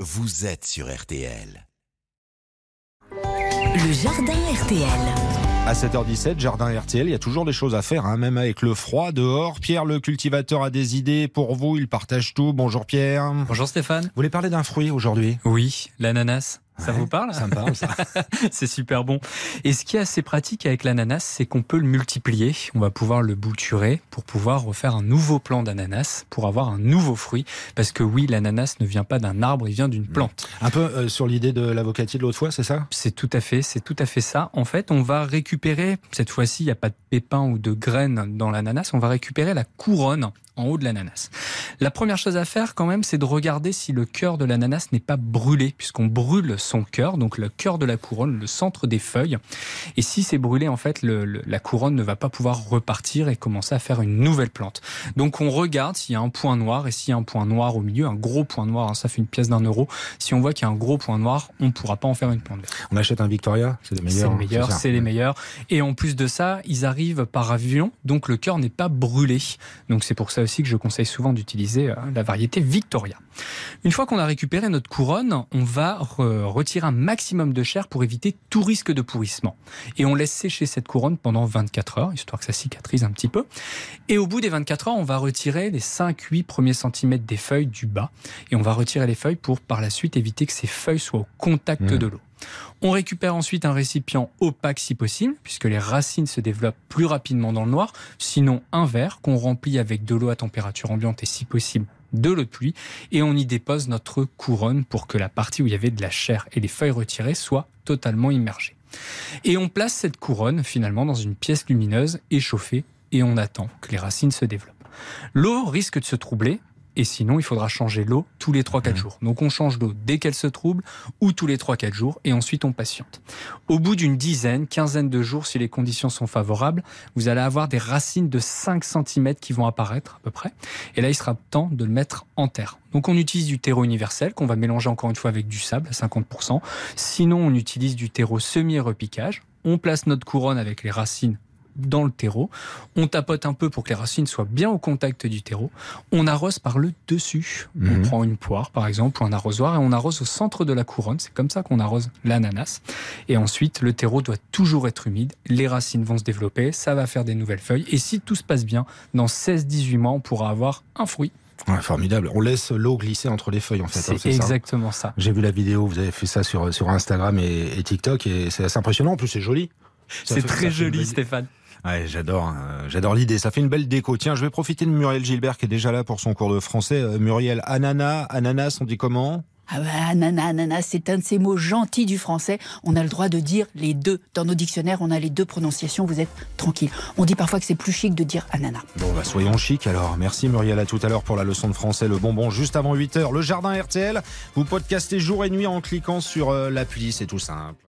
vous êtes sur RTL. Le jardin RTL. À 7h17, jardin RTL, il y a toujours des choses à faire, hein, même avec le froid dehors. Pierre, le cultivateur, a des idées pour vous, il partage tout. Bonjour Pierre. Vous Bonjour Stéphane. voulez parler d'un fruit aujourd'hui? Oui, l'ananas. Ça Ouais, vous parle? Ça me parle, ça. C'est super bon. Et ce qui est assez pratique avec l'ananas, c'est qu'on peut le multiplier. On va pouvoir le bouturer pour pouvoir refaire un nouveau plant d'ananas, pour avoir un nouveau fruit. Parce que oui, l'ananas ne vient pas d'un arbre, il vient d'une plante. Un peu euh, sur l'idée de l'avocatier de l'autre fois, c'est ça? C'est tout à fait, c'est tout à fait ça. En fait, on va récupérer, cette fois-ci, il n'y a pas de pépins ou de graines dans l'ananas, on va récupérer la couronne en haut de l'ananas. La première chose à faire quand même, c'est de regarder si le cœur de l'ananas n'est pas brûlé, puisqu'on brûle son cœur, donc le cœur de la couronne, le centre des feuilles. Et si c'est brûlé, en fait, le- le- la couronne ne va pas pouvoir repartir et commencer à faire une nouvelle plante. Donc on regarde s'il y a un point noir, et s'il y a un point noir au milieu, un gros point noir, hein, ça fait une pièce d'un euro. Si on voit qu'il y a un gros point noir, on ne pourra pas en faire une plante verte. On achète un Victoria, c'est les C'est meilleurs. le meilleur, ça c'est les meilleurs. Et en plus de ça, ils arrivent par avion, donc le cœur n'est pas brûlé. Donc c'est pour ça aussi que je conseille souvent d'utiliser euh, la variété Victoria. Une fois qu'on a récupéré notre couronne, on va re- retirer un maximum de chair pour éviter tout risque de pourrissement. Et on laisse sécher cette couronne pendant 24 heures, histoire que ça cicatrise un petit peu. Et au bout des 24 heures, on va retirer les 5-8 premiers centimètres des feuilles du bas. Et on va retirer les feuilles pour par la suite éviter que ces feuilles soient au contact Mmh. de l'eau. On récupère ensuite un récipient opaque si possible, puisque les racines se développent plus rapidement dans le noir, sinon un verre qu'on remplit avec de l'eau à température ambiante et si possible de l'eau de pluie, et on y dépose notre couronne pour que la partie où il y avait de la chair et les feuilles retirées soit totalement immergée. Et on place cette couronne finalement dans une pièce lumineuse et chauffée, et on attend que les racines se développent. L'eau risque de se troubler, et sinon il faudra changer l'eau tous les 3-4 jours. Donc on change l'eau dès qu'elle se trouble ou tous les 3-4 jours et ensuite on patiente. Au bout d'une dizaine, quinzaine de jours, si les conditions sont favorables, vous allez avoir des racines de 5 cm qui vont apparaître à peu près. Et là, il sera temps de le mettre en terre. Donc on utilise du terreau universel qu'on va mélanger encore une fois avec du sable à 50%. Sinon, on utilise du terreau semi-repiquage. On place notre couronne avec les racines dans le terreau. On tapote un peu pour que les racines soient bien au contact du terreau. On arrose par le dessus. Mhm. On prend une poire, par exemple, ou un arrosoir, et on arrose au centre de la couronne. C'est comme ça qu'on arrose l'ananas. Et ensuite, le terreau doit toujours être humide. Les racines vont se développer. Ça va faire des nouvelles feuilles. Et si tout se passe bien, dans 16-18 mois, on pourra avoir un fruit. Ouais, formidable. On laisse l'eau glisser entre les feuilles, en fait. hein, C'est ça exactement ça. J'ai vu la vidéo, vous avez fait ça sur, sur Instagram et, et TikTok, et c'est assez impressionnant. En plus, c'est joli. C'est très joli, Stéphane. Ouais, j'adore, euh, j'adore l'idée. Ça fait une belle déco. Tiens, je vais profiter de Muriel Gilbert qui est déjà là pour son cours de français. Euh, Muriel, ananas, ananas, on dit comment? Ah bah, ananas, ananas, c'est un de ces mots gentils du français. On a le droit de dire les deux. Dans nos dictionnaires, on a les deux prononciations. Vous êtes tranquille. On dit parfois que c'est plus chic de dire ananas. Bon, bah, soyons chic alors. Merci Muriel, à tout à l'heure pour la leçon de français, le bonbon juste avant 8h. Le jardin RTL, vous podcastez jour et nuit en cliquant sur euh, l'appli, c'est tout simple.